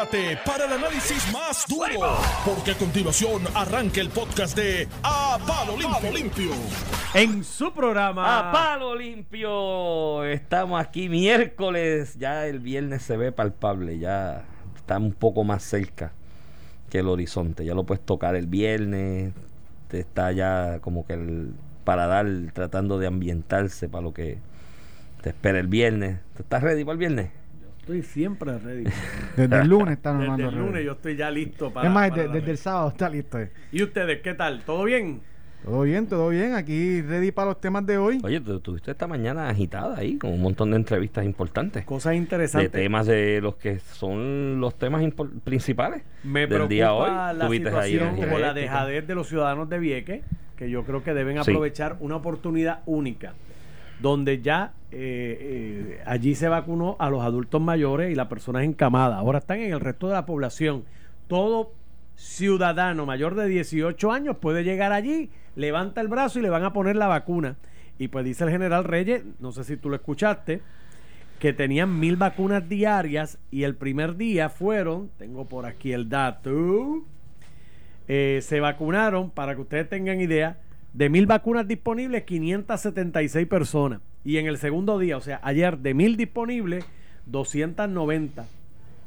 prepárate para el análisis más duro, porque a continuación arranca el podcast de A Palo Limpio. Limpio. En su programa. A palo limpio. Estamos aquí miércoles. Ya el viernes se ve palpable. Ya está un poco más cerca que el horizonte. Ya lo puedes tocar el viernes. Te está ya como que el paladar tratando de ambientarse para lo que te espera el viernes. ¿Te estás ready para el viernes? Estoy siempre ready. Desde el lunes está Desde el lunes yo estoy ya listo para. es más, para de- la desde el sábado está listo. eh. ¿Y ustedes qué tal? ¿Todo bien? Todo bien, todo bien. Aquí ready para los temas de hoy. Oye, tú tuviste esta mañana agitada ahí con un montón de entrevistas importantes. Cosas De interesantes. temas de los que son los temas principales Me del preocupa día hoy. la Tuviste ahí situación como la dejadez de los ciudadanos de Vieques, que yo creo que deben Sí. aprovechar una oportunidad única, donde ya eh, eh, allí se vacunó a los adultos mayores y las personas encamadas. Ahora están en el resto de la población. Todo ciudadano mayor de 18 años puede llegar allí, levanta el brazo y le van a poner la vacuna. Y pues dice el general Reyes, no sé si tú lo escuchaste, que tenían mil vacunas diarias y el primer día fueron, tengo por aquí el dato, eh, se vacunaron, para que ustedes tengan idea, de mil vacunas disponibles, 576 personas. Y en el segundo día, o sea, ayer de mil disponibles, 290.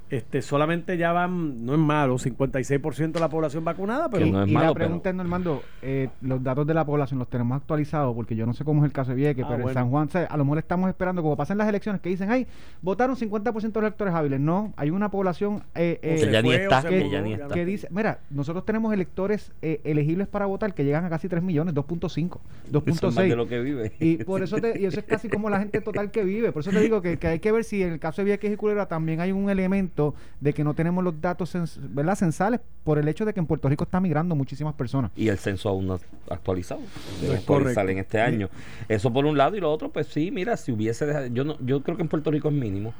Este, solamente ya van, no es malo, 56% de la población vacunada, pero Que no es y malo, la pero- pregunta es, Normando, eh, los datos de la población los tenemos actualizados porque yo no sé cómo es el caso de Vieques, Ah, pero bueno. en San Juan a lo mejor estamos esperando, como pasan las elecciones, que dicen, ay, votaron 50% de los electores hábiles. No, hay una población eh, eh, Que ya ni fue está, que ya ni está. que dice, mira, nosotros tenemos electores eh, elegibles para votar que llegan a casi 3 millones, 2.5, Eso es más de 2.6. lo que vive. Y por eso te- y eso es casi como la gente total que vive. Por eso te digo que, que hay que ver si en el caso de Vieques y Culebra también hay un elemento de que no tenemos los datos cens- ¿verdad? censales por el hecho de que en Puerto Rico está migrando muchísimas personas. y el censo aún no actualizado. Es actualizar correcto. en este año. Eso por un lado y lo otro, pues sí, mira, si hubiese deja- yo no, yo creo que en Puerto Rico es mínimo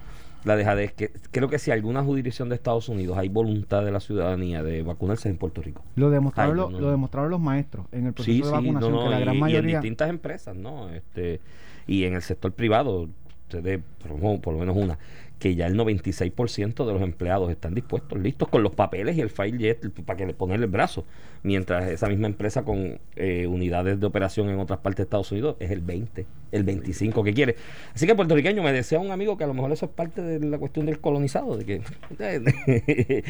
la dejadez. Que, creo que si alguna jurisdicción de Estados Unidos hay voluntad de la ciudadanía de vacunarse en Puerto Rico. Lo demostraron, Ay, lo, no, lo no. demostraron los maestros en el proceso Sí, de vacunación, no, no, que la y, gran y en mayoría... distintas empresas, ¿no? Este, y en el sector privado, ustedes, por, por lo menos una, que ya el 96% de los empleados están dispuestos, listos con los papeles y el file jet para que le ponerle el brazo, mientras esa misma empresa con eh, unidades de operación en otras partes de Estados Unidos es el 20, el 25 que quiere. Así que puertorriqueño me desea un amigo que a lo mejor eso es parte de la cuestión del colonizado, de que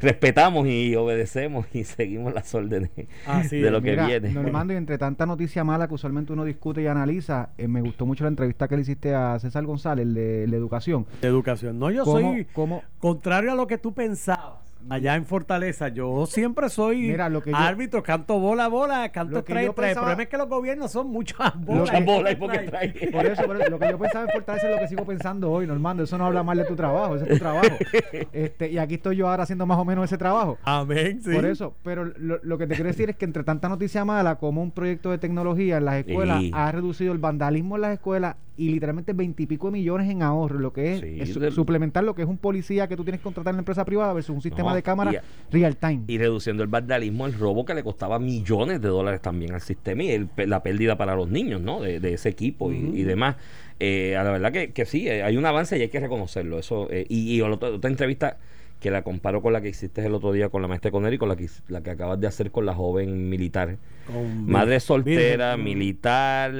respetamos y obedecemos y seguimos las órdenes Así de lo que Mira, viene. Normando, y entre tanta noticia mala que usualmente uno discute y analiza, eh, me gustó mucho la entrevista que le hiciste a César González, el de la educación. de educación. No, yo ¿Cómo- soy cómo- contrario a lo que tú pensabas. Allá en Fortaleza, yo siempre soy Mira, lo que yo- árbitro, canto bola, bola, canto yo strike. El problema es que los gobiernos son muchas bolas. Muchas que- bolas porque trae. Por eso, por eso, lo que yo pensaba en Fortaleza es lo que sigo pensando hoy, Normando. Eso no habla mal de tu trabajo, ese es tu trabajo. Este, y aquí estoy yo ahora haciendo más o menos ese trabajo. Amén, sí. Por eso, pero lo, lo que te quiero decir es que entre tanta noticia mala como un proyecto de tecnología en las escuelas Sí. ha reducido el vandalismo en las escuelas y literalmente veintipico de millones en ahorro, lo que es, Sí, es su- del- suplementar lo que es un policía que tú tienes que contratar en la empresa privada versus un sistema No, de cámara y- real time. y reduciendo el vandalismo, el robo que le costaba millones de dólares también al sistema y el- la pérdida para los niños, ¿no? De, de ese equipo y, y demás. Eh, a la verdad que, que sí, eh, hay un avance y hay que reconocerlo. Eso eh, y, y otra, otra entrevista que la comparo con la que hiciste el otro día con la maestra Conner y con la que, la que acabas de hacer con la joven militar. Con Madre soltera, Virgen. militar,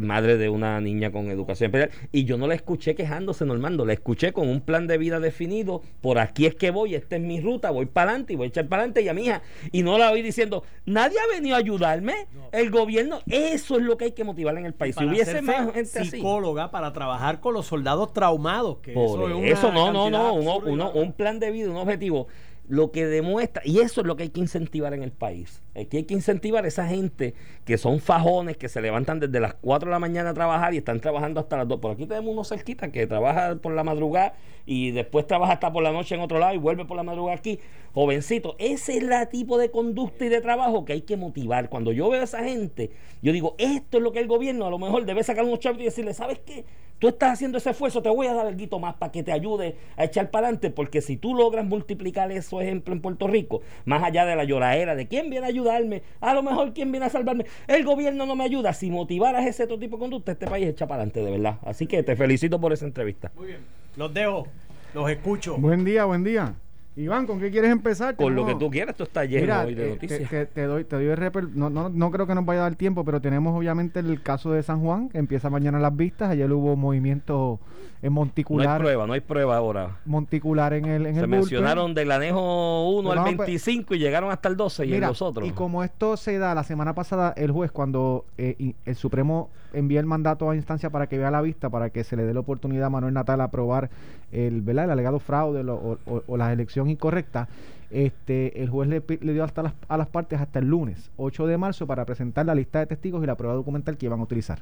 madre de una niña con educación especial. Y yo no la escuché quejándose, Normando. La escuché con un plan de vida definido. Por aquí es que voy, esta es mi ruta, voy para adelante y voy a echar para adelante. Y a mi hija. Y no la oí diciendo, nadie ha venido a ayudarme. El gobierno, eso es lo que hay que motivar en el país. Si hubiese más gente así. psicóloga para trabajar con los soldados traumados. Que Por eso, eso, es una no, no, cantidad no, uno- un plan de vida, un objetivo, lo que demuestra, y eso es lo que hay que incentivar en el país. Aquí hay que incentivar a esa gente que son fajones, que se levantan desde las 4 de la mañana a trabajar y están trabajando hasta las 2. Por aquí tenemos uno cerquita que trabaja por la madrugada y después trabaja hasta por la noche en otro lado y vuelve por la madrugada aquí. Jovencito, ese es el tipo de conducta y de trabajo que hay que motivar. Cuando yo veo a esa gente, yo digo, esto es lo que el gobierno a lo mejor debe sacar unos chavos y decirle, ¿sabes qué? Tú estás haciendo ese esfuerzo, te voy a dar algo más para que te ayude a echar para adelante, porque si tú logras multiplicar esos ejemplos en Puerto Rico, más allá de la lloradera de quién viene a ayudarme, a lo mejor quién viene a salvarme, el gobierno no me ayuda. Si motivaras ese otro tipo de conducta, este país echa para adelante, de verdad. Así que te felicito por esa entrevista. Muy bien. Los dejo, los escucho. Buen día, buen día. Iván, ¿con qué quieres empezar? Con lo que tú quieras, esto está lleno Mira, hoy de eh, noticias. Te, te- te doy, te doy el repel- no, no, no creo que nos vaya a dar tiempo, pero tenemos obviamente el caso de San Juan, que empieza mañana las vistas. Ayer hubo movimiento en no hay monticular, prueba, no hay prueba ahora. monticular en el en Se el mencionaron del anejo 1 al Pero pues, 25 y llegaron hasta el 12 y en Mira, los otros. Y como esto se da la semana pasada, el juez, cuando eh, el Supremo envía el mandato a instancia para que vea la vista, para que se le dé la oportunidad a Manuel Natal a aprobar el, ¿verdad? el alegado fraude o, o- o la elección incorrecta, este, el juez le, dio hasta las, a las partes hasta el lunes, 8 de marzo, para presentar la lista de testigos y la prueba documental que iban a utilizar.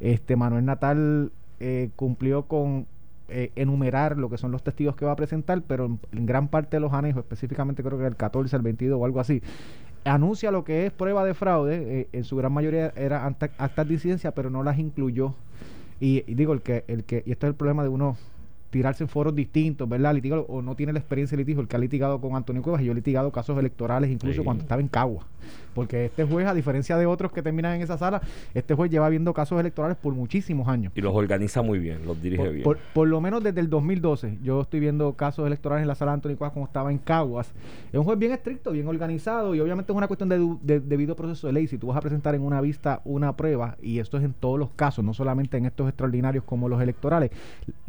Este Manuel Natal eh, cumplió con eh, enumerar lo que son los testigos que va a presentar, pero en, en gran parte de los anejos, específicamente creo que el 14, el 22 o algo así, anuncia lo que es prueba de fraude, eh, en su gran mayoría era acta- actas de incidencia, pero no las incluyó. Y, y digo, el que, el que, y esto es el problema de uno tirarse en foros distintos, ¿verdad? Litigar, o no tiene la experiencia de litigio, el que ha litigado con Antonio Cuevas, y yo he litigado casos electorales incluso Sí. cuando estaba en Cagua. Porque este juez, a diferencia de otros que terminan en esa sala, este juez lleva viendo casos electorales por muchísimos años. Y los organiza muy bien, los dirige Por, bien. por- por lo menos desde el 2012, yo estoy viendo casos electorales en la sala de Antonio Cuevas como estaba en Caguas. Es un juez bien estricto, bien organizado y obviamente es una cuestión de, de- debido proceso de ley. Si tú vas a presentar en una vista una prueba, y esto es en todos los casos, no solamente en estos extraordinarios como los electorales,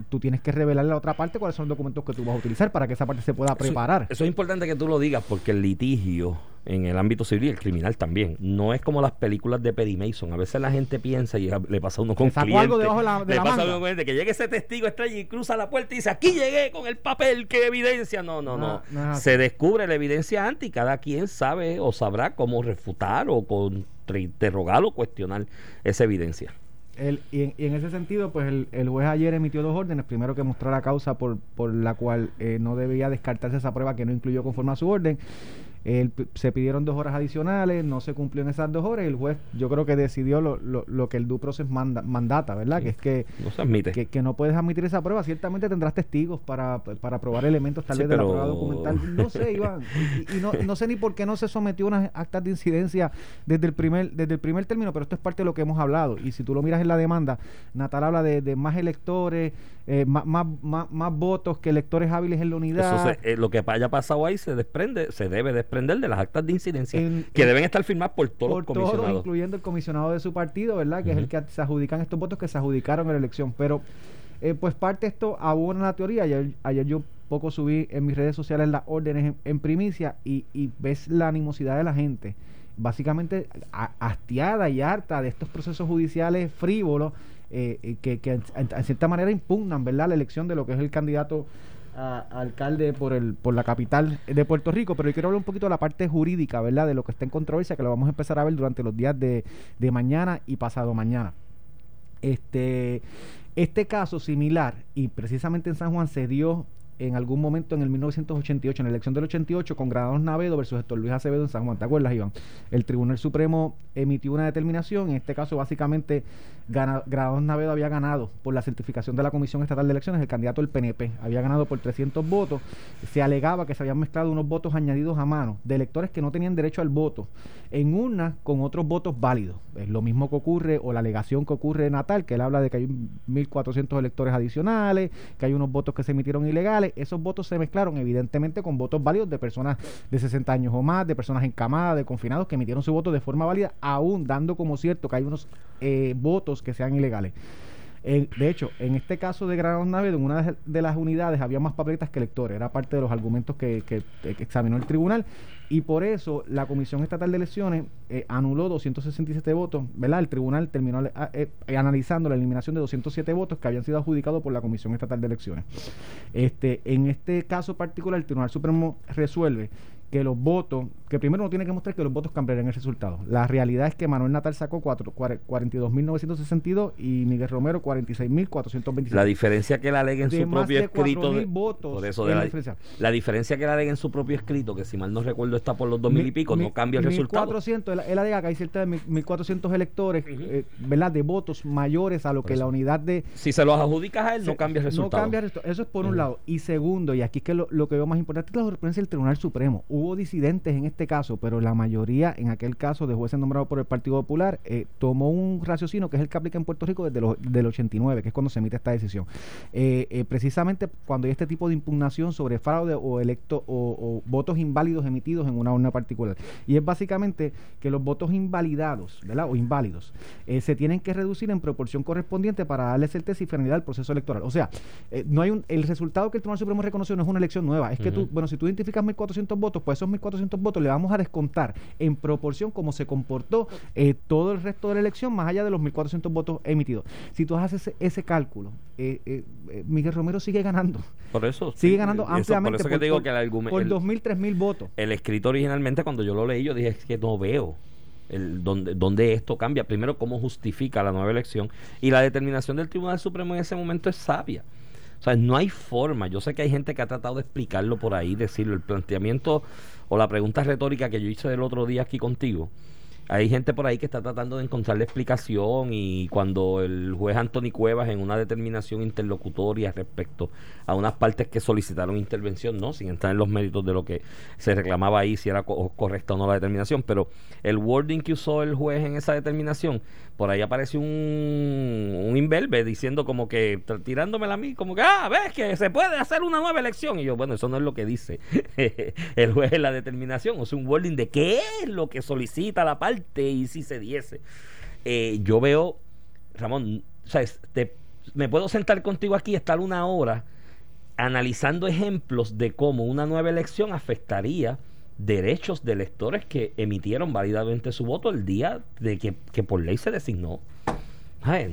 tú tienes que revelarle a la otra parte cuáles son los documentos que tú vas a utilizar para que esa parte se pueda preparar. Eso, es importante que tú lo digas porque el litigio en el ámbito civil y el criminal también no es como las películas de Perry Mason. A veces la gente piensa y le pasa a uno con clientes, algo debajo de la- de le la pasa a manga. uno con cliente, que llegue ese testigo extraño y cruza la puerta y dice aquí llegué con el papel que evidencia. No, no, no. Se descubre la evidencia antes y cada quien sabe o sabrá cómo refutar o contrainterrogar o cuestionar esa evidencia. El- y, en, y en ese sentido, pues el, el juez ayer emitió dos órdenes. Primero que mostrar la causa por, por la cual eh, no debía descartarse esa prueba que no incluyó conforme a su orden. El se pidieron dos horas adicionales, no se cumplió en esas dos horas. y El juez, yo creo que decidió lo, lo, lo que el due process manda, mandata, ¿verdad? Que es que, No se admite. que, que no puedes admitir esa prueba. Ciertamente tendrás testigos para, para probar elementos tal Sí, vez de la prueba documental. No sé, Iván. Y, y no, no sé ni por qué no se sometió a unas actas de incidencia desde el primer desde el primer término, pero esto es parte de lo que hemos hablado. Y si tú lo miras en la demanda, Natal habla de, de más electores, eh, más, más, más, más votos que electores hábiles en la unidad. Eso se- eh, lo que haya pasado ahí se desprende, se debe desprender de las actas de incidencia En- que en- deben estar firmadas por todos por los todos, comisionados. incluyendo el comisionado de su partido, ¿verdad? Que es el que se adjudican estos votos que se adjudicaron en la elección. Pero, eh, pues parte de esto abona la teoría. Ayer, ayer yo poco subí en mis redes sociales las órdenes en, primicia y, y ves la animosidad de la gente. Básicamente a- hastiada y harta de estos procesos judiciales frívolos eh, eh, que, que en, cierta manera impugnan, ¿verdad? La elección de lo que es el candidato a, a alcalde por el por la capital de Puerto Rico, pero yo quiero hablar un poquito de la parte jurídica, ¿verdad? De lo que está en controversia, que lo vamos a empezar a ver durante los días de, de mañana y pasado mañana. Este, este caso similar, y precisamente en San Juan se dio en algún momento en el 1988, en la elección del 88, con Granados Navedo versus Héctor Luis Acevedo en San Juan. ¿Te acuerdas, Iván? El Tribunal Supremo emitió una determinación. En este caso, básicamente, gana- Granados Navedo había ganado por la certificación de la Comisión Estatal de Elecciones. El candidato del PNP había ganado por 300 votos. Se alegaba que se habían mezclado unos votos añadidos a mano de electores que no tenían derecho al voto en una con otros votos válidos. Es lo mismo que ocurre, o la alegación que ocurre en Natal, que él habla de que hay 1.400 electores adicionales, que hay unos votos que se emitieron ilegales. Esos votos se mezclaron, evidentemente, con votos válidos de personas de 60 años o más, de personas encamadas, de confinados, que emitieron su voto de forma válida, aún dando como cierto que hay unos eh, votos que sean ilegales. De hecho, en este caso de Granados Navedo, en una de- las unidades había más papeletas que electores. Era parte de los argumentos que examinó el tribunal. Y por eso la Comisión Estatal de Elecciones eh, anuló 267 votos. ¿verdad? El tribunal terminó eh, eh, analizando la eliminación de 207 votos que habían sido adjudicados por la Comisión Estatal de Elecciones. Este, en este caso particular, el Tribunal Supremo resuelve que los votos, que primero no tiene que mostrar que los votos cambiarán el resultado. La realidad es que Manuel Natal sacó cuatro- cuare- 42.962 y Miguel Romero 46.426. La diferencia que él alega en De su propio de escrito. 4.000 de- votos por eso de la la, diferencia. la diferencia que él alega en su propio escrito, que si mal no recuerdo está por los dos mil y pico, no cambia el resultado. 1400, él, él alega que hay cerca de mil- 1.400 electores, eh, ¿verdad? De votos mayores a lo que la unidad de, Si se los adjudicas a él, no se- cambia el resultado. No cambia el resultado. Eso es por un lado. Y segundo, y aquí es que lo, lo que veo más importante es la jurisprudencia del Tribunal Supremo. Hubo disidentes en este caso, pero la mayoría, en aquel caso de jueces nombrados por el Partido Popular, eh, tomó un raciocinio que es el que aplica en Puerto Rico desde los, del 89, que es cuando se emite esta decisión. Eh, eh, precisamente cuando hay este tipo de impugnación sobre fraude o electo o, o votos inválidos emitidos en una urna particular. Y es básicamente que los votos invalidados, ¿verdad? O inválidos, eh, se tienen que reducir en proporción correspondiente para darle certeza y finalidad al proceso electoral. O sea, no hay un, el resultado que el Tribunal Supremo reconoció no es una elección nueva. Es que tú, bueno, si tú identificas 1.400 votos, pues esos 1.400 votos le vamos a descontar en proporción como se comportó eh, todo el resto de la elección, más allá de los 1.400 votos emitidos. Si tú haces ese, ese cálculo, eh, eh, Miguel Romero sigue ganando. Por eso. Sigue sí, ganando eso- Por ampliamente eso que por, te digo por- que el argumento. por el- 2.000, 3.000 votos. el escrito originalmente cuando yo lo leí yo dije es que no veo el, donde, donde esto cambia primero cómo justifica la nueva elección y la determinación del Tribunal Supremo en ese momento es sabia sea no hay forma. Yo sé que hay gente que ha tratado de explicarlo por ahí decirlo. El planteamiento o la pregunta retórica que yo hice el otro día aquí contigo hay gente por ahí que está tratando de encontrarle explicación y cuando el juez Anthony Cuevas en una determinación interlocutoria respecto a unas partes que solicitaron intervención, no, sin entrar en los méritos de lo que se reclamaba ahí, si era co- correcta o no la determinación, pero el wording que usó el juez en esa determinación, por ahí apareció un, un imberbe diciendo como que, tirándomela a mí, como que, ah, ves que se puede hacer una nueva elección. Y yo, bueno, eso no es lo que dice el juez en la determinación, o sea, un wording de qué es lo que solicita la parte y si se diese. Eh, yo veo, Ramón, o sea, te- me puedo sentar contigo aquí, estar una hora analizando ejemplos de cómo una nueva elección afectaría derechos de electores que emitieron válidamente su voto el día de que, que por ley se designó. Ay,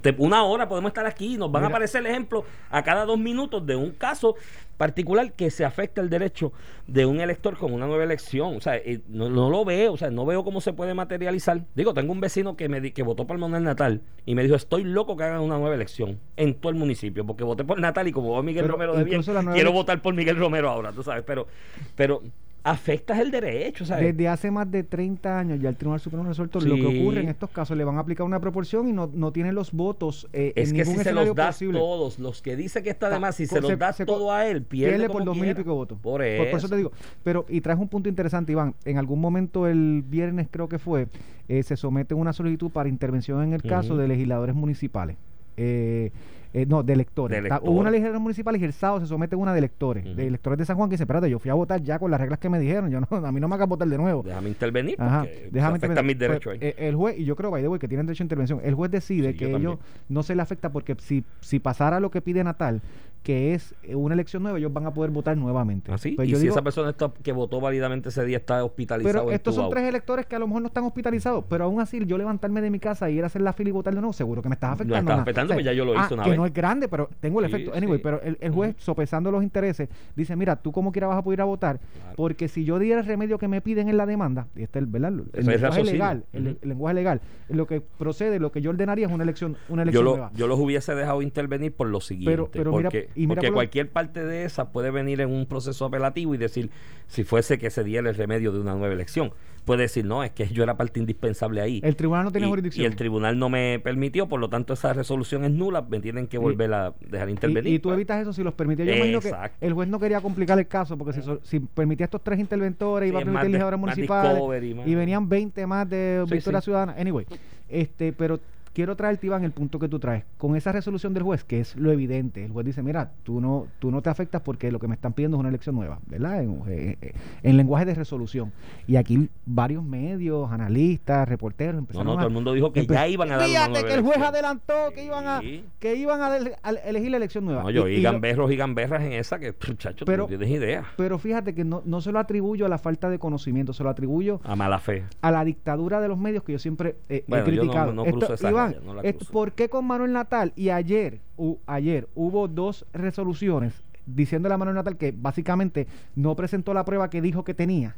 te- una hora podemos estar aquí y nos van a aparecer ejemplos a cada dos minutos de un caso particular que se afecta el derecho de un elector con una nueva elección. O sea, eh, no, no lo veo, o sea, no veo cómo se puede materializar. Digo, tengo un vecino que me di- que votó por Manuel Natal y me dijo, estoy loco que hagan una nueva elección en todo el municipio, porque voté por Natal y como va Miguel Pero Romero de bien, quiero votar por Miguel Romero ahora, tú sabes, pero, pero afectas el derecho, ¿sabes? Desde hace más de 30 años ya el Tribunal Supremo resuelto lo que ocurre en estos casos. Le van a aplicar una proporción y no, no tienen los votos eh, Es en que ningún si se los das posible. todos, los que dice que está de más, si se los das se todo a él, pierde, Pierde por dos mil y pico votos. Por eso. por eso te digo. Pero, y traes un punto interesante, Iván. En algún momento el viernes, creo que fue, eh, se somete una solicitud para intervención en el caso de legisladores municipales. Eh, eh, no, de electores. De Hubo una legisladora municipal y el sábado se somete una de electores. De electores de San Juan que dice, espérate, yo fui a votar ya con las reglas que me dijeron. Yo no, a mí no me hagas votar de nuevo. Déjame intervenir porque Ajá, se déjame afecta intervenir. mis Pues, derechos ahí. eh, el juez, y yo creo, by the way, que tienen derecho a intervención, el juez decide Sí, que ellos no se le afecta porque si, si pasara lo que pide Natal, que es eh, una elección nueva, ellos van a poder votar nuevamente. ¿Ah, sí? Pues y yo si digo, esa persona está, que votó válidamente ese día está hospitalizado pero estos son tres electores que a lo mejor no están hospitalizados, pero aún así yo levantarme de mi casa y ir a hacer la fila y votar de nuevo, seguro que me estás afectando. estás nada. afectando, pues ya yo lo ah, hice una que vez. no es grande, pero tengo el Sí, efecto. Anyway, sí. pero el, el juez, sopesando los intereses, dice, mira, tú como quiera vas a poder ir a votar, Claro. porque si yo diera el remedio que me piden en la demanda, y este es el, ¿verdad? el es lenguaje legal, el, el lenguaje legal, lo que procede, lo que yo ordenaría es una elección, una yo, elección lo- nueva. yo los hubiese dejado intervenir por lo siguiente. Pero- pero mira- porque y mira porque por cualquier parte de esa puede venir en un proceso apelativo y decir, si fuese que se diera el remedio de una nueva elección, puede decir, no, es que yo era parte indispensable ahí. El tribunal no tiene y, jurisdicción. y el tribunal no me permitió, por lo tanto esa resolución es nula, me tienen que volver a dejar intervenir. Y, y tú pues. evitas eso si los permitía. Yo imagino que Exacto. el juez no quería complicar el caso porque si, so- si permitía estos tres interventores, Sí, iba a es permitir más municipales y venían 20 más de Sí, Victoria sí. Ciudadana. Anyway, este, pero quiero traerte, Iván, el punto que tú traes. Con esa resolución del juez, que es lo evidente, el juez dice, mira, tú no, tú no te afectas porque lo que me están pidiendo es una elección nueva, ¿verdad? En, eh, eh, en lenguaje de resolución. Y aquí varios medios, analistas, reporteros No, empezaron no, a... todo el mundo dijo que ya iban a dar una Fíjate nueva que el juez elección. adelantó que iban a, Sí. que iban a, del- a elegir la elección nueva. No, yo Y- y gamberros y gamberras en esa que, muchachos, no tienes idea. pero fíjate que no, no se lo atribuyo a la falta de conocimiento, se lo atribuyo A mala fe. a la dictadura de los medios que yo siempre eh, Bueno, he yo no- criticado. no cruzo esa Iván, no. ¿por qué con Manuel Natal? Y ayer, ayer hubo dos resoluciones diciéndole a Manuel Natal que básicamente no presentó la prueba que dijo que tenía.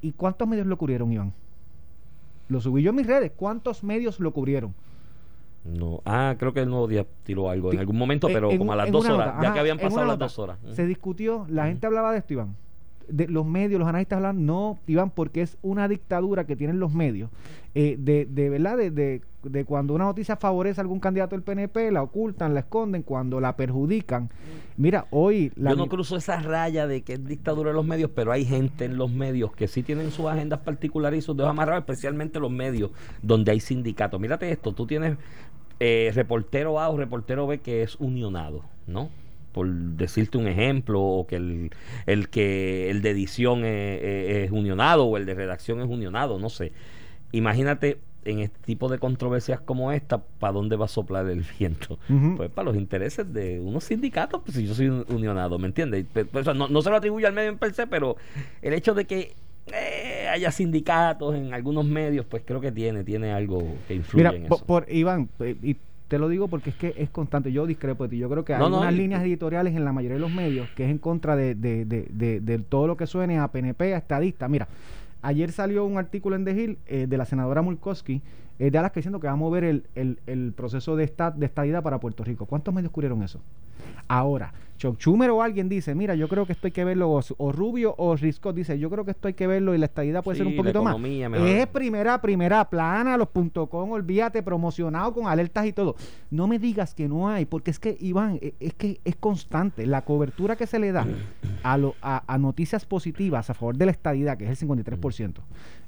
¿Y cuántos medios lo cubrieron, Iván? Lo subí yo en mis redes. ¿Cuántos medios lo cubrieron? No. Ah, creo que el nuevo día tiró algo en algún momento, en- pero en como a las dos horas, nota, ya ajá, que habían pasado las dos horas. Se discutió, la gente hablaba de esto, Iván. De los medios, los analistas hablan, no, Iván, porque es una dictadura que tienen los medios, eh, de, de verdad, de, de, de cuando una noticia favorece a algún candidato del PNP, la ocultan, la esconden, cuando la perjudican. Mira, hoy... La Yo no cruzo esa raya de que es dictadura de los medios, pero hay gente en los medios que sí tienen sus agendas particulares y sus dedos amarrados, especialmente los medios donde hay sindicatos. Mírate esto, tú tienes eh, reportero A o reportero B que es unionado, ¿no? Por decirte un ejemplo, o que el, el que el de edición es, es- es unionado o el de redacción es unionado, no sé. Imagínate en este tipo de controversias como esta, ¿para dónde va a soplar el viento? Pues para los intereses de unos sindicatos, pues si yo soy un- unionado, ¿me entiendes? Pues, no, no se lo atribuye al medio en per se, pero el hecho de que eh, haya sindicatos en algunos medios, pues creo que tiene, tiene algo que influye Mira, en eso. por, Iván, eh, y te lo digo porque es que es constante. Yo discrepo de ti. Yo creo que hay No, no, unas líneas editoriales en la mayoría de los medios que es en contra de, de, de, de- todo lo que suene a PNP, a estadista. Mira, ayer salió un artículo en The Hill eh, de la senadora Mulkowski eh, de Alaska diciendo que va a mover el, el, el proceso de, esta, de estadidad para Puerto Rico. ¿Cuántos medios cubrieron eso? Ahora, Chuck Schumer o alguien dice, mira, yo creo que esto hay que verlo, o, o Rubio o Riscott dice, yo creo que esto hay que verlo y la estadidad puede ser un poquito más. mejor. Es primera, primera plana, los punto .com, olvídate, promocionado con alertas y todo. No me digas que no hay, porque es que, Iván, e- es que es constante. La cobertura que se le da a, lo- a, a noticias positivas a favor de la estadidad, que es el 53%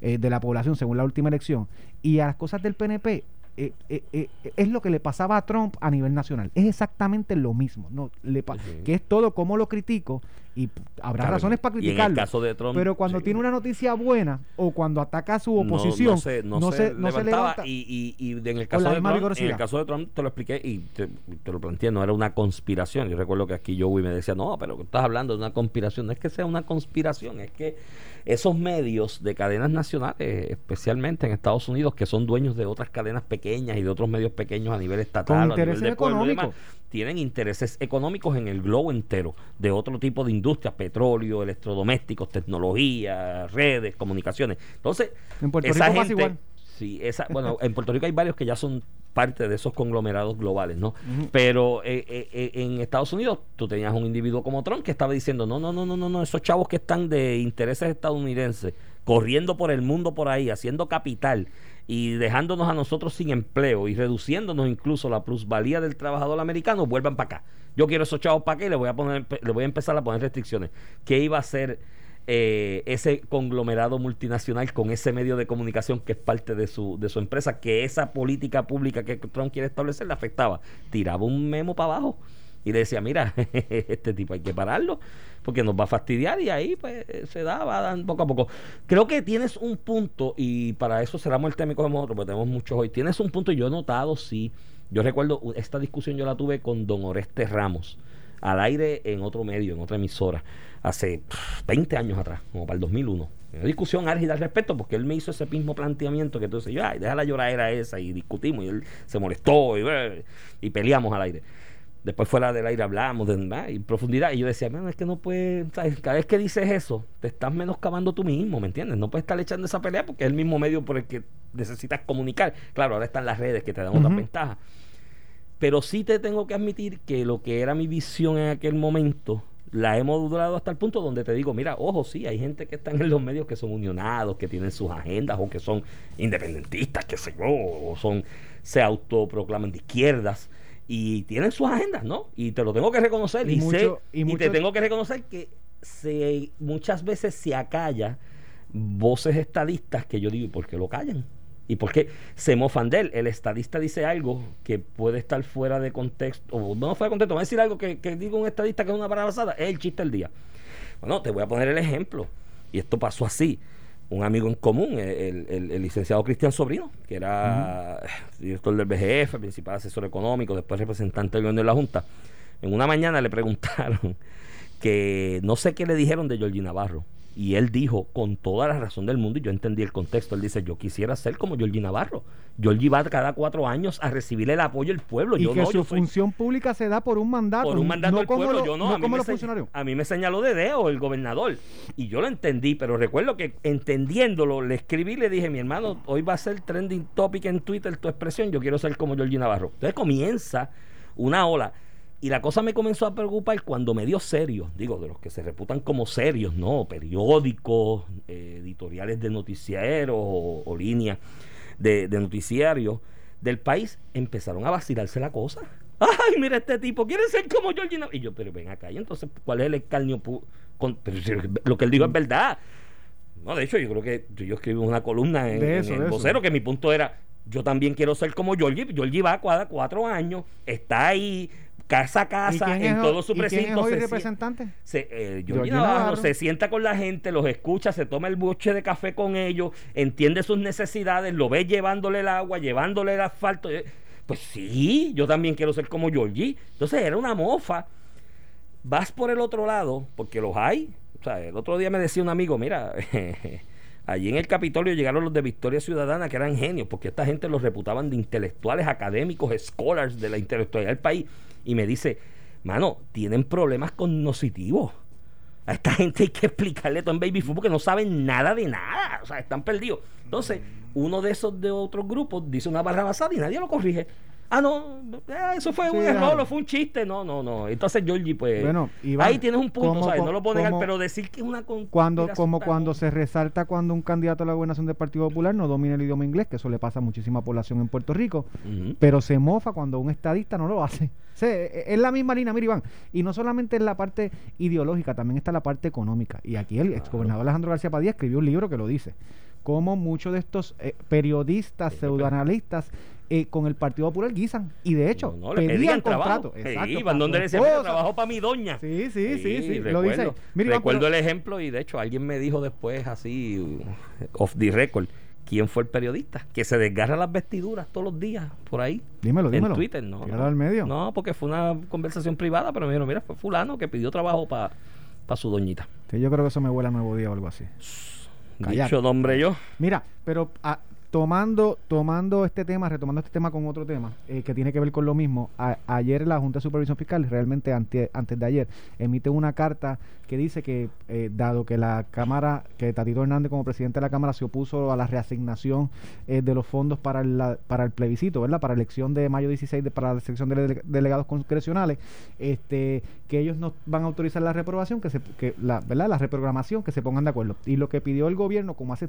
eh, de la población según la última elección, y a las cosas del PNP, eh, eh, eh, es lo que le pasaba a Trump a nivel nacional. Es exactamente lo mismo. No, le pa-. Que es todo como lo critico y habrá Claro, razones para criticarlo. caso de Trump, pero cuando sí. tiene una noticia buena o cuando ataca a su oposición, no, se, no no se se, no se levantaba levanta. y, y, y en el caso de Trump, en vigorosidad. el caso de Trump te lo expliqué y te, te lo planteé no era una conspiración yo recuerdo que aquí Joey me decía no pero estás hablando de una conspiración no es que sea una conspiración es que esos medios de cadenas nacionales especialmente en Estados Unidos que son dueños de otras cadenas pequeñas y de otros medios pequeños a nivel estatal a nivel de pueblo y demás, tienen intereses económicos en el globo entero de otro tipo de industrias, petróleo, electrodomésticos, tecnología, redes, comunicaciones. Entonces, En Puerto esa Rico gente, igual. sí, esa, bueno, en Puerto Rico hay varios que ya son parte de esos conglomerados globales, ¿no? Pero eh, eh, eh, en Estados Unidos tú tenías un individuo como Trump que estaba diciendo, no, no, no, no, no, no, esos chavos que están de intereses estadounidenses, corriendo por el mundo por ahí, haciendo capital y dejándonos a nosotros sin empleo y reduciéndonos incluso la plusvalía del trabajador americano, vuelvan para acá. Yo quiero esos chavos para acá y le voy a poner, le voy a empezar a poner restricciones. ¿Qué iba a hacer eh, ese conglomerado multinacional con ese medio de comunicación que es parte de su, de su empresa, que esa política pública que Trump quiere establecer le afectaba? Tiraba un memo para abajo y le decía, mira, este tipo hay que pararlo porque nos va a fastidiar y ahí pues se da, va poco a poco. Creo que tienes un punto y para eso cerramos el tema y cogemos otro, porque tenemos muchos hoy. Tienes un punto y yo he notado, sí, yo recuerdo esta discusión yo la tuve con don Oreste Ramos al aire en otro medio, en otra emisora, hace pff, 20 años atrás, como para el 2001. Una discusión álgida al respecto, porque él me hizo ese mismo planteamiento que tú dices, ay, deja la lloradera esa, y discutimos, y él se molestó, y, y peleamos al aire. Después fuera del aire hablamos de ¿verdad? y profundidad. Y yo decía, "Mano, es que no puedes, ¿sabes? cada vez que dices eso, te estás menoscabando tú mismo, ¿me entiendes? No puedes estar echando esa pelea porque es el mismo medio por el que necesitas comunicar. Claro, ahora están las redes que te dan otras Ujú. ventajas. Pero sí te tengo que admitir que lo que era mi visión en aquel momento la hemos modulado hasta el punto donde te digo, mira, ojo, sí, hay gente que están en los medios que son unionados, que tienen sus agendas o que son independentistas, que sé yo, o son, se autoproclaman de izquierdas y tienen sus agendas, ¿no? Y te lo tengo que reconocer Y y, sé, mucho- y y, mucho- te tengo que reconocer que se, muchas veces se acalla voces estadistas que yo digo, ¿y por qué lo callan? ¿Y por qué se mofan de él? El estadista dice algo que puede estar fuera de contexto, o no fuera de contexto, va a decir algo que, que diga un estadista que es una barrabasada, es el chiste del día. Bueno, te voy a poner el ejemplo. Y esto pasó así. Un amigo en común, el, el- el licenciado Cristian Sobrino, que era director del BGF, principal asesor económico, después representante del gobierno de la Junta. En una mañana le preguntaron que no sé qué le dijeron de Georgie Navarro. Y él dijo, con toda la razón del mundo, y yo entendí el contexto, él dice, yo quisiera ser como Georgie Navarro. Georgie va cada cuatro años a recibir el apoyo del pueblo. y yo que no, su yo soy- función pública se da por un mandato. por un mandato no del pueblo, lo- yo no, no a, mí como los funcionarios. a mí me señaló de dedo el gobernador y yo lo entendí, pero recuerdo que entendiéndolo, le escribí y le dije, mi hermano, hoy va a ser trending topic en Twitter tu expresión, yo quiero ser como Georgie Navarro. Entonces comienza una ola Y la cosa me comenzó a preocupar cuando medios serios, digo, de los que se reputan como serios, ¿no? Periódicos, eh, editoriales de noticieros o, o líneas de, de noticiarios del país, empezaron a vacilarse la cosa. Ay, mira este tipo, quiere ser como Georgie Navarro. Y yo, pero ven acá, y entonces, ¿cuál es el escarnio? con- lo que él dijo es verdad. No, de hecho, yo creo que yo, escribí una columna en, eso, el eso. vocero que mi punto era, yo también quiero ser como Georgie. Georgie va a cada cuatro años, está ahí casa a ¿Y casa, en es todo hoy- su y quién es precinto. hoy representante? se, eh, Georgie Georgie Navarro, Navarro. se sienta con la gente, los escucha, se toma el buche de café con ellos, entiende sus necesidades, lo ve llevándole el agua, llevándole el asfalto. eh, Pues sí, yo también quiero ser como Georgie. Entonces era una mofa. Vas por el otro lado, porque los hay. O sea, el otro día me decía un amigo, mira, allí en el Capitolio llegaron los de Victoria Ciudadana, que eran genios, porque esta gente los reputaban de intelectuales, académicos, scholars de la intelectualidad del país. Y me dice, mano, tienen problemas cognitivos. A esta gente hay que explicarle todo en baby food porque no saben nada de nada. O sea, están perdidos. Entonces, uno de esos de otros grupos dice una barra basada y nadie lo corrige. Ah, no, eh, eso fue Sí, un error, fue un chiste. No, no, no. Entonces, Georgie, pues. Bueno, Iván, ahí tienes un punto, ¿sabes? No lo puedo negar, pero decir que es una. Cuando, como cuando se resalta cuando un candidato a la gobernación del Partido Popular no domina el idioma inglés, que eso le pasa a muchísima población en Puerto Rico, pero se mofa cuando un estadista no lo hace. O sea, e- es la misma línea, mira Iván, y no solamente es la parte ideológica, también está la parte económica. Y aquí el exgobernador Alejandro García Padilla escribió un libro que lo dice, cómo muchos de estos eh, periodistas, pseudoanalistas, eh, con el Partido Popular guisan, y de hecho, No, no, pedían, pedían contrato. trabajo. Exacto, Sí, donde le trabajo para mi doña. Sí, sí, sí, sí, lo recuerdo, dice. Mira, Iván, recuerdo pero- el ejemplo y de hecho alguien me dijo después así, off the record, quién fue el periodista que se desgarra las vestiduras todos los días por ahí. Dímelo, dímelo. En Twitter, no. No. al medio. No, porque fue una conversación privada, pero me dijeron, mira, fue fulano que pidió trabajo para su doñita. Sí, yo creo que eso me huele a nuevo día o algo así. Dicho nombre yo. Mira, pero ah, tomando, tomando este tema, retomando este tema con otro tema eh, que tiene que ver con lo mismo, ayer la Junta de Supervisión Fiscal, realmente ante- antes de ayer, emite una carta que dice que, eh, dado que la Cámara, que Tatito Hernández como presidente de la Cámara se opuso a la reasignación eh, de los fondos para la- para el plebiscito, ¿verdad? Para la elección de mayo 16, de, para la selección de dele- delegados congresionales, este, que ellos no van a autorizar la reprobación, que se, que la, ¿verdad? La reprogramación, que se pongan de acuerdo. Y lo que pidió el gobierno, como hace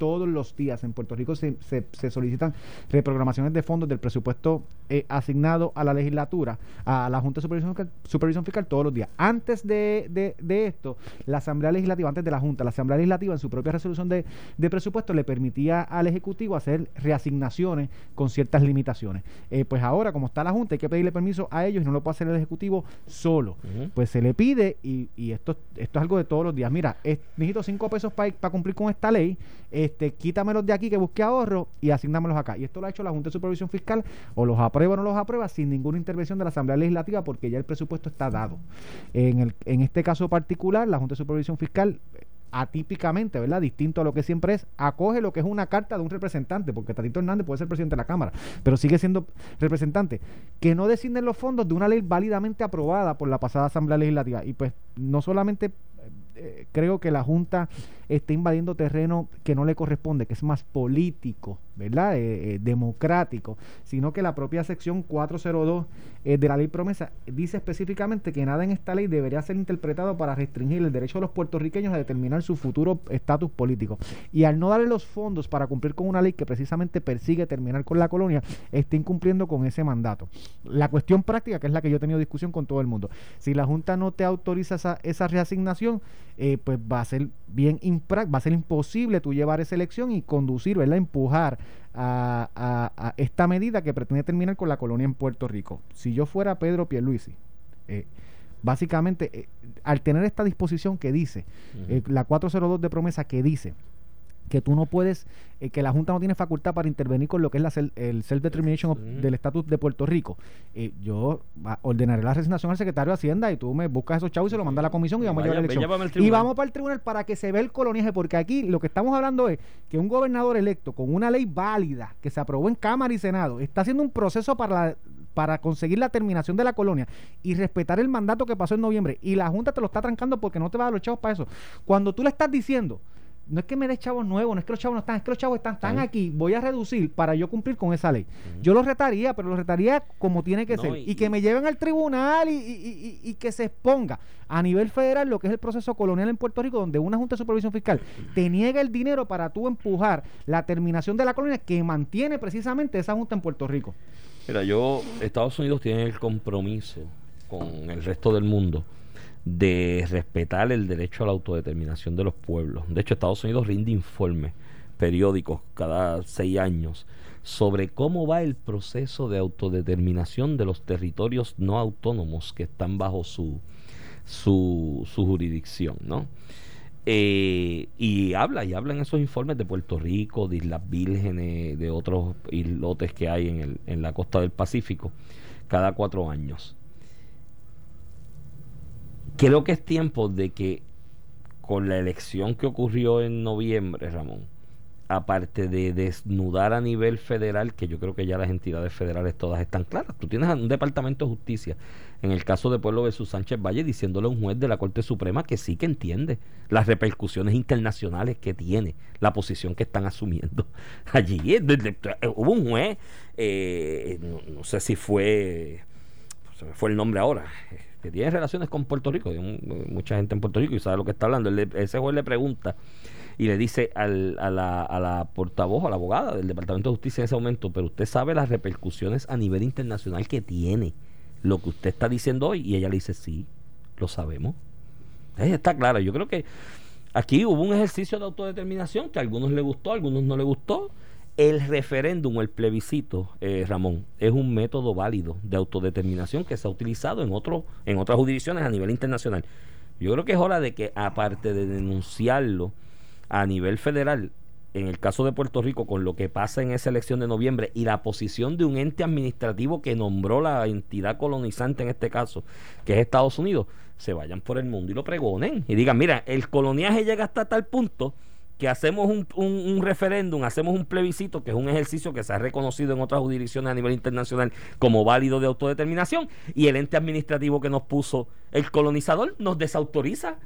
todos los días en Puerto Rico se, se- se solicitan reprogramaciones de fondos del presupuesto eh, asignado a la legislatura, a la Junta de Supervisión Fiscal, Supervisión Fiscal todos los días. Antes de, de- de esto, la Asamblea Legislativa, antes de la Junta, la Asamblea Legislativa en su propia resolución de, de presupuesto le permitía al Ejecutivo hacer reasignaciones con ciertas limitaciones. Eh, pues ahora, como está la Junta, hay que pedirle permiso a ellos y no lo puede hacer el Ejecutivo solo pues se le pide y, y esto, esto es algo de todos los días. Mira, es- necesito cinco pesos para cumplir con esta ley, este, quítamelos de aquí que busque ahorro y asignámelos acá. Y esto lo ha hecho la Junta de Supervisión Fiscal, o los aprueba o no los aprueba, sin ninguna intervención de la Asamblea Legislativa, porque ya el presupuesto está dado. En, el, en este caso particular, la Junta de Supervisión Fiscal atípicamente, ¿verdad? Distinto a lo que siempre es, acoge lo que es una carta de un representante, porque Tatito Hernández puede ser presidente de la Cámara, pero sigue siendo representante, que no designen los fondos de una ley válidamente aprobada por la pasada Asamblea Legislativa. Y pues no solamente eh, creo que la Junta está invadiendo terreno que no le corresponde, que es más político, ¿verdad? Eh, eh, democrático, sino que la propia sección 402 eh, de la ley promesa dice específicamente que nada en esta ley debería ser interpretado para restringir el derecho de los puertorriqueños a determinar su futuro estatus político. Y al no darle los fondos para cumplir con una ley que precisamente persigue terminar con la colonia, está incumpliendo con ese mandato. La cuestión práctica, que es la que yo he tenido discusión con todo el mundo, si la Junta no te autoriza esa, esa reasignación, pues va a ser bien imprá- va a ser imposible tú llevar esa elección y conducir, ¿verdad? Empujar a, a- a esta medida que pretende terminar con la colonia en Puerto Rico. Si yo fuera Pedro Pierluisi, eh, básicamente, eh, al tener esta disposición que dice, eh, la 402 de promesa que dice que tú no puedes, eh, que la Junta no tiene facultad para intervenir con lo que es la el self-determination Sí. del estatus de Puerto Rico. Eh, yo ah, ordenaré la resignación al secretario de Hacienda y tú me buscas esos chavos y se lo mandas a la comisión y vamos Vaya- a llevar la elección. Y vamos para el tribunal para que se vea el coloniaje, porque aquí lo que estamos hablando es que un gobernador electo con una ley válida que se aprobó en Cámara y Senado está haciendo un proceso para la- para conseguir la terminación de la colonia y respetar el mandato que pasó en noviembre y la Junta te lo está trancando porque no te va a dar los chavos para eso. Cuando tú le estás diciendo no es que me dé chavos nuevos, no es que los chavos no están, es que los chavos están, están aquí, voy a reducir para yo cumplir con esa ley. Yo los retaría, pero los retaría como tiene que No, ser. y- Y, que me lleven al tribunal y- y que se exponga a nivel federal lo que es el proceso colonial en Puerto Rico, donde una Junta de Supervisión Fiscal te niega el dinero para tú empujar la terminación de la colonia que mantiene precisamente esa Junta en Puerto Rico. Mira, yo, Estados Unidos tiene el compromiso con el resto del mundo de respetar el derecho a la autodeterminación de los pueblos. De hecho, Estados Unidos rinde informes periódicos cada seis años sobre cómo va el proceso de autodeterminación de los territorios no autónomos que están bajo su, su, su jurisdicción, ¿no? Eh, y habla, y habla en esos informes de Puerto Rico, de Islas Vírgenes, de otros islotes que hay en, el- en la costa del Pacífico, cada cuatro años. Creo que es tiempo de que con la elección que ocurrió en noviembre, Ramón, aparte de desnudar a nivel federal, que yo creo que ya las entidades federales todas están claras. Tú tienes un departamento de justicia, en el caso de Pueblo versus Sánchez Valle, diciéndole a un juez de la Corte Suprema que sí que entiende las repercusiones internacionales que tiene la posición que están asumiendo allí. Eh, eh, Hubo un juez, eh, no, no sé si fue, fue el nombre ahora, eh, que tiene relaciones con Puerto Rico, mucha gente en Puerto Rico y sabe lo que está hablando. Ese juez le pregunta y le dice al- a, la, portavoz, a la abogada del Departamento de Justicia en ese momento, pero usted sabe las repercusiones a nivel internacional que tiene lo que usted está diciendo hoy. Y ella le dice, sí, lo sabemos. Está claro, yo creo que aquí hubo un ejercicio de autodeterminación que a algunos le gustó, a algunos no le gustó. El referéndum, el plebiscito, eh, Ramón, es un método válido de autodeterminación que se ha utilizado en, otro, en otras jurisdicciones a nivel internacional. Yo creo que es hora de que, aparte de denunciarlo a nivel federal, en el caso de Puerto Rico, con lo que pasa en esa elección de noviembre y la posición de un ente administrativo que nombró la entidad colonizante en este caso, que es Estados Unidos, se vayan por el mundo y lo pregonen y digan, mira, el coloniaje llega hasta tal punto que hacemos un, un, un referéndum, hacemos un plebiscito, que es un ejercicio que se ha reconocido en otras jurisdicciones a nivel internacional como válido de autodeterminación, y el ente administrativo que nos puso el colonizador nos desautoriza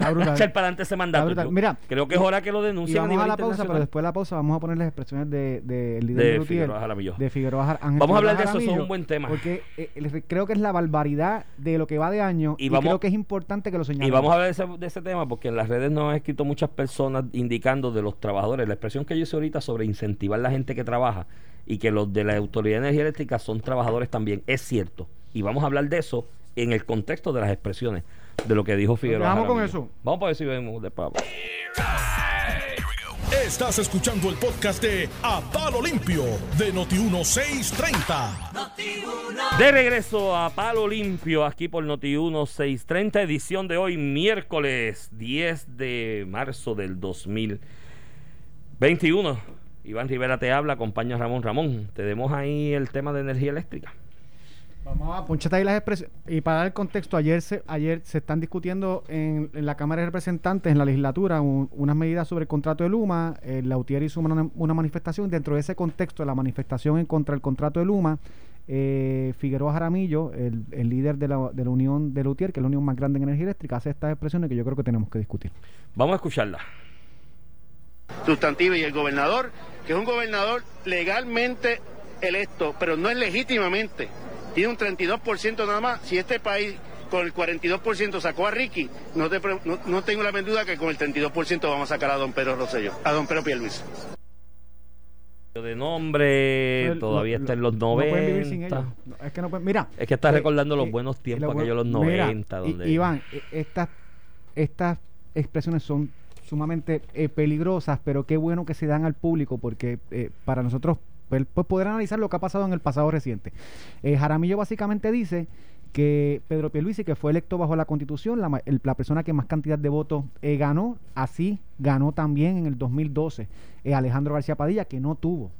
Está brutal. a echar para adelante ese mandato. Yo Mira, creo que es hora que lo Y denuncien a vamos nivel a la pausa, pero después de la pausa vamos a poner las expresiones de, de, líder De Figueroa Jaramillo. de Figueroa Jar- Ángel Vamos a hablar de eso, eso es un buen tema. Porque eh, creo que es la barbaridad de lo que va de año Y y, vamos- creo que es importante que lo señalemos. Y vamos a hablar de ese, de ese tema porque en las redes nos han escrito muchas personas indicando de los trabajadores, la expresión que yo hice ahorita sobre incentivar la gente que trabaja y que los de la Autoridad de Energía Eléctrica son trabajadores también, es cierto. Y vamos a hablar de eso en el contexto de las expresiones de lo que dijo Figueroa. Vamos con eso. Vamos para ver si vemos después. Estás escuchando el podcast de A Palo Limpio de Noti1630. De regreso a Palo Limpio, aquí por Noti 1630, edición de hoy, miércoles 10 de marzo del 2021. Iván Rivera te habla, acompaña a Ramón Ramón. Tenemos ahí el tema de energía eléctrica. Vamos a ponchate ahí las expresiones. Y para dar el contexto, ayer se, ayer se están discutiendo en, en la Cámara de Representantes, en la legislatura, un- unas medidas sobre el contrato de Luma. Eh, la UTIER hizo una, una manifestación. Dentro de ese contexto, de la manifestación en contra del contrato de Luma, eh, Figueroa Jaramillo, el, el líder de la, de la Unión de la UTIER, que es la unión más grande en energía eléctrica, hace estas expresiones que yo creo que tenemos que discutir. Vamos a escucharla. sustantiva y el gobernador, que es un gobernador legalmente electo, pero no es legítimamente. Tiene un 32% nada más. Si este país con el 42% sacó a Ricky, no, te no, no tengo la menor duda que con el 32% vamos a sacar a don Pedro Rosselló, a don Pedro Pierluisi. De nombre, El- todavía lo- está en los no pueden vivir sin 90. ellos. No, es que no pueden- mira. es que está eh, recordando los eh, buenos tiempos, lo aquellos los bueno- mira, 90. I- donde... Iván, eh, estas, estas expresiones son sumamente eh, peligrosas, pero qué bueno que se dan al público porque eh, para nosotros poder analizar lo que ha pasado en el pasado reciente. Eh, Jaramillo básicamente dice que Pedro Pierluisi, que fue electo bajo la Constitución, la persona que más cantidad de votos eh, ganó, así ganó también en el 2012 eh, Alejandro García Padilla, que no tuvo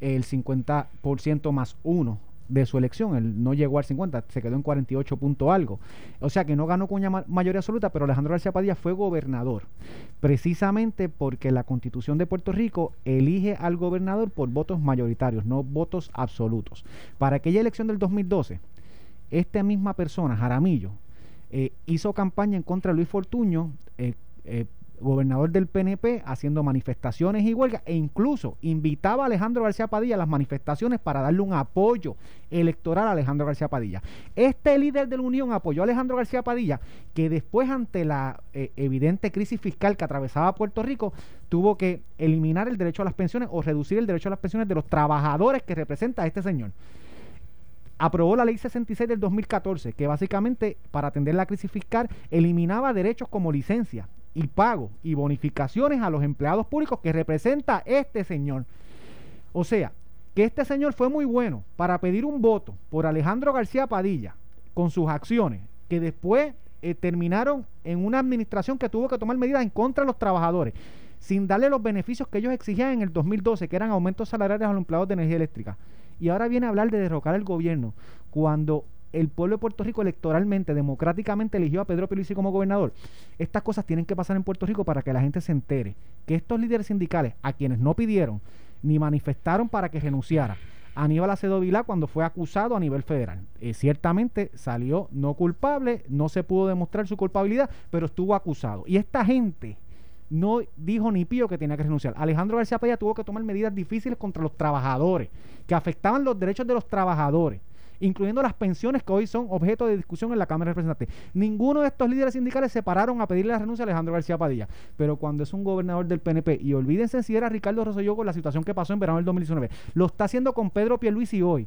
el 50% más uno de su elección. Él no llegó al 50, se quedó en 48 punto algo. O sea que no ganó con una ma- mayoría absoluta, pero Alejandro García Padilla fue gobernador. Precisamente porque la constitución de Puerto Rico elige al gobernador por votos mayoritarios, no votos absolutos. Para aquella elección del 2012, esta misma persona, Jaramillo, eh, hizo campaña en contra de Luis Fortuño, eh, eh, gobernador del PNP haciendo manifestaciones y huelgas e incluso invitaba a Alejandro García Padilla a las manifestaciones para darle un apoyo electoral a Alejandro García Padilla. Este líder de la Unión apoyó a Alejandro García Padilla, que después ante la eh, evidente crisis fiscal que atravesaba Puerto Rico, tuvo que eliminar el derecho a las pensiones o reducir el derecho a las pensiones de los trabajadores que representa a este señor aprobó la ley 66 del 2014, que básicamente para atender la crisis fiscal eliminaba derechos como licencia y pago y bonificaciones a los empleados públicos que representa este señor. O sea, que este señor fue muy bueno para pedir un voto por Alejandro García Padilla con sus acciones, que después eh, terminaron en una administración que tuvo que tomar medidas en contra de los trabajadores, sin darle los beneficios que ellos exigían en el 2012, que eran aumentos salariales a los empleados de energía eléctrica. Y ahora viene a hablar de derrocar el gobierno cuando el pueblo de Puerto Rico electoralmente, democráticamente eligió a Pedro Pierluisi como gobernador. Estas cosas tienen que pasar en Puerto Rico para que la gente se entere que estos líderes sindicales, a quienes no pidieron ni manifestaron para que renunciara, Aníbal Acedo Vilá cuando fue acusado a nivel federal. Eh, ciertamente salió no culpable, no se pudo demostrar su culpabilidad, pero estuvo acusado. Y esta gente no dijo ni pío que tenía que renunciar. Alejandro García Padilla tuvo que tomar medidas difíciles contra los trabajadores, que afectaban los derechos de los trabajadores, incluyendo las pensiones que hoy son objeto de discusión en la Cámara de Representantes. Ninguno de estos líderes sindicales se pararon a pedirle la renuncia a Alejandro García Padilla, pero cuando es un gobernador del PNP, y olvídense si era Ricardo Rosselló con la situación que pasó en verano del 2019, lo está haciendo con Pedro Pierluisi hoy.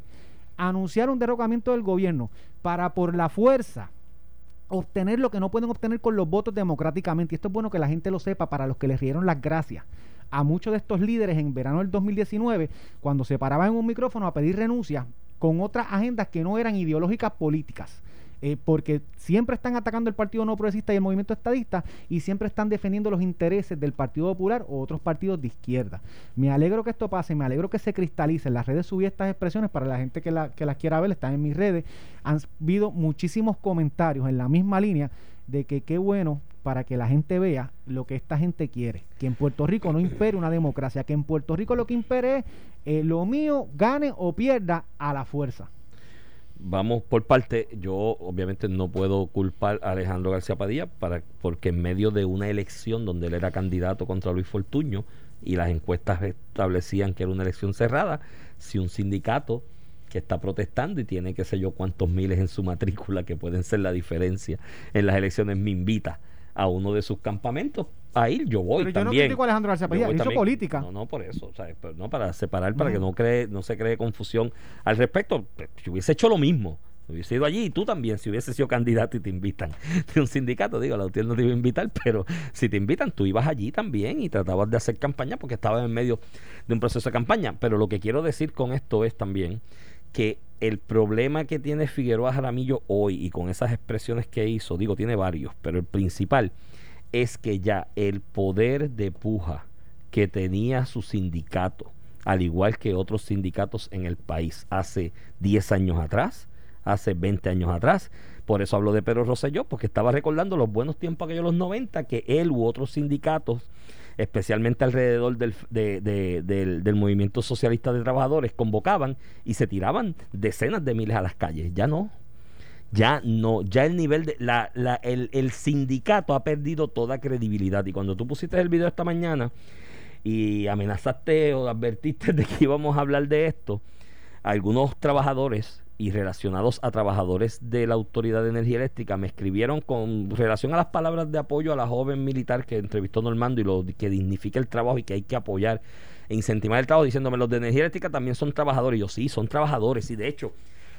Anunciar un derrocamiento del gobierno para por la fuerza obtener lo que no pueden obtener con los votos democráticamente. Y esto es bueno que la gente lo sepa para los que les rieron las gracias a muchos de estos líderes en verano del 2019, cuando se paraban en un micrófono a pedir renuncia con otras agendas que no eran ideológicas políticas. Eh, porque siempre están atacando el Partido No Progresista y el Movimiento Estadista y siempre están defendiendo los intereses del Partido Popular o otros partidos de izquierda. Me alegro que esto pase, me alegro que se cristalice. En las redes subí estas expresiones para la gente que, la, que las quiera ver, están en mis redes. Han habido muchísimos comentarios en la misma línea de que qué bueno para que la gente vea lo que esta gente quiere. Que en Puerto Rico no impere una democracia, que en Puerto Rico lo que impere es eh, lo mío gane o pierda a la fuerza vamos por parte. Yo obviamente no puedo culpar a Alejandro García Padilla para, porque en medio de una elección donde él era candidato contra Luis Fortuño y las encuestas establecían que era una elección cerrada, si un sindicato que está protestando y tiene qué sé yo cuántos miles en su matrícula que pueden ser la diferencia en las elecciones me invita a uno de sus campamentos a ir, yo voy Pero yo no critico a Alejandro García Padilla, hizo política. No, no, por eso, no para separar, para que no cree, no se cree confusión al respecto. Pues, si hubiese hecho lo mismo, hubiese ido allí y tú también, si hubiese sido candidato y te invitan de un sindicato, digo, la UTIER no te iba a invitar, pero si te invitan, tú ibas allí también y tratabas de hacer campaña porque estabas en medio de un proceso de campaña. Pero lo que quiero decir con esto es también que el problema que tiene Figueroa Jaramillo hoy y con esas expresiones que hizo, digo, tiene varios, pero el principal es que ya el poder de puja que tenía su sindicato, al igual que otros sindicatos en el país hace 10 años atrás, hace 20 años atrás, por eso hablo de Pedro Rosselló, porque estaba recordando los buenos tiempos aquellos los 90, que él u otros sindicatos especialmente alrededor del, del, movimiento socialista de trabajadores, convocaban y se tiraban decenas de miles a las calles. Ya no. Ya no, ya el nivel de la, la, el, el sindicato ha perdido toda credibilidad. Y cuando tú pusiste el video esta mañana y amenazaste o advertiste de que íbamos a hablar de esto, algunos trabajadores y relacionados a trabajadores de la Autoridad de Energía Eléctrica me escribieron con relación a las palabras de apoyo a la joven militar que entrevistó Normando y lo que dignifica el trabajo y que hay que apoyar e incentivar el trabajo, diciéndome los de energía eléctrica también son trabajadores. Y yo sí, son trabajadores y de hecho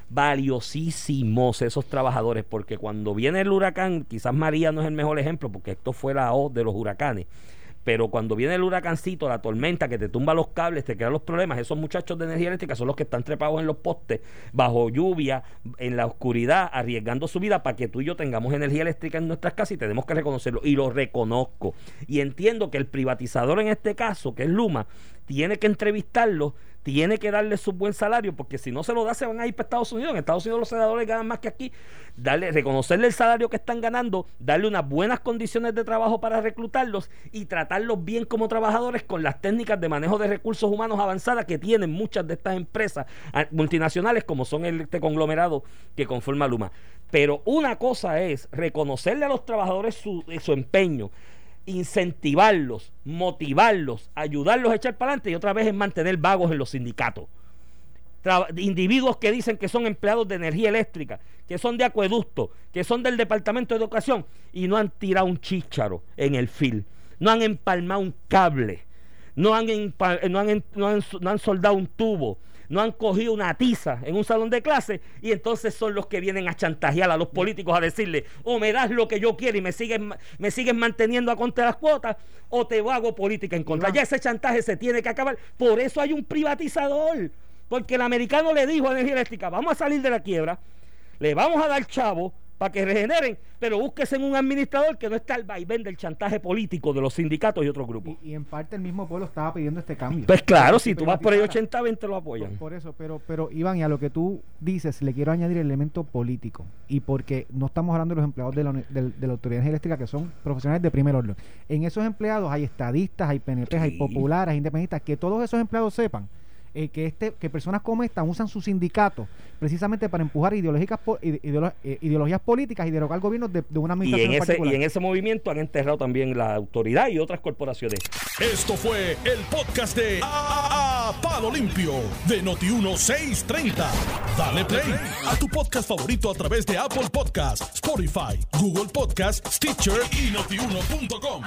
valiosísimos esos trabajadores porque cuando viene el huracán, quizás María no es el mejor ejemplo porque esto fue la O de los huracanes pero cuando viene el huracancito, la tormenta que te tumba los cables, te crean los problemas, esos muchachos de energía eléctrica son los que están trepados en los postes, bajo lluvia, en la oscuridad, arriesgando su vida para que tú y yo tengamos energía eléctrica en nuestras casas y tenemos que reconocerlo. Y lo reconozco. Y entiendo que el privatizador en este caso, que es Luma, tiene que entrevistarlo tiene que darle su buen salario, porque si no se lo da, se van a ir para Estados Unidos. En Estados Unidos los senadores ganan más que aquí. Darle, reconocerle el salario que están ganando, darle unas buenas condiciones de trabajo para reclutarlos y tratarlos bien como trabajadores con las técnicas de manejo de recursos humanos avanzadas que tienen muchas de estas empresas ah, multinacionales, como son este conglomerado que conforma Luma. Pero una cosa es reconocerle a los trabajadores su, su empeño incentivarlos, motivarlos, ayudarlos a echar para adelante y otra vez es mantener vagos en los sindicatos. Individuos que dicen que son empleados de energía eléctrica, que son de acueducto, que son del Departamento de Educación y no han tirado un chícharo en el fil, no han empalmado un cable, no han, no han- no han soldado un tubo, no han cogido una tiza en un salón de clase y entonces son los que vienen a chantajear a los políticos a decirle o me das lo que yo quiero y me sigues, me sigues manteniendo a contra de las cuotas o te hago política en contra. Ya ese chantaje se tiene que acabar. Por eso hay un privatizador. Porque el americano le dijo a Energía Eléctrica, vamos a salir de la quiebra, le vamos a dar chavo para que regeneren, pero búsquese en un administrador que no está al vaivén del chantaje político de los sindicatos y otros grupos. Y, y en parte el mismo pueblo estaba pidiendo este cambio. Pues claro, si tú vas por ahí privatizara. 80-20 lo apoyan. Por, por eso, pero, pero Iván, y a lo que tú dices, le quiero añadir el elemento político. Y porque no estamos hablando de los empleados de la, de la Autoridad Eléctrica, que son profesionales de primer orden. En esos empleados hay estadistas, hay PNP, hay populares, hay independentistas, que todos esos empleados sepan eh, que este que personas como esta usan sus sindicatos precisamente para empujar ideológicas ideolo- eh, ideologías políticas y derogar gobiernos de, de una Y administración en, ese, y en ese movimiento han enterrado también la autoridad y otras corporaciones. Esto fue el podcast de A, A- Palo Limpio de Noti1630. Dale play a tu podcast favorito a través de Apple Podcasts, Spotify, Google Podcasts, Stitcher y notiuno.com.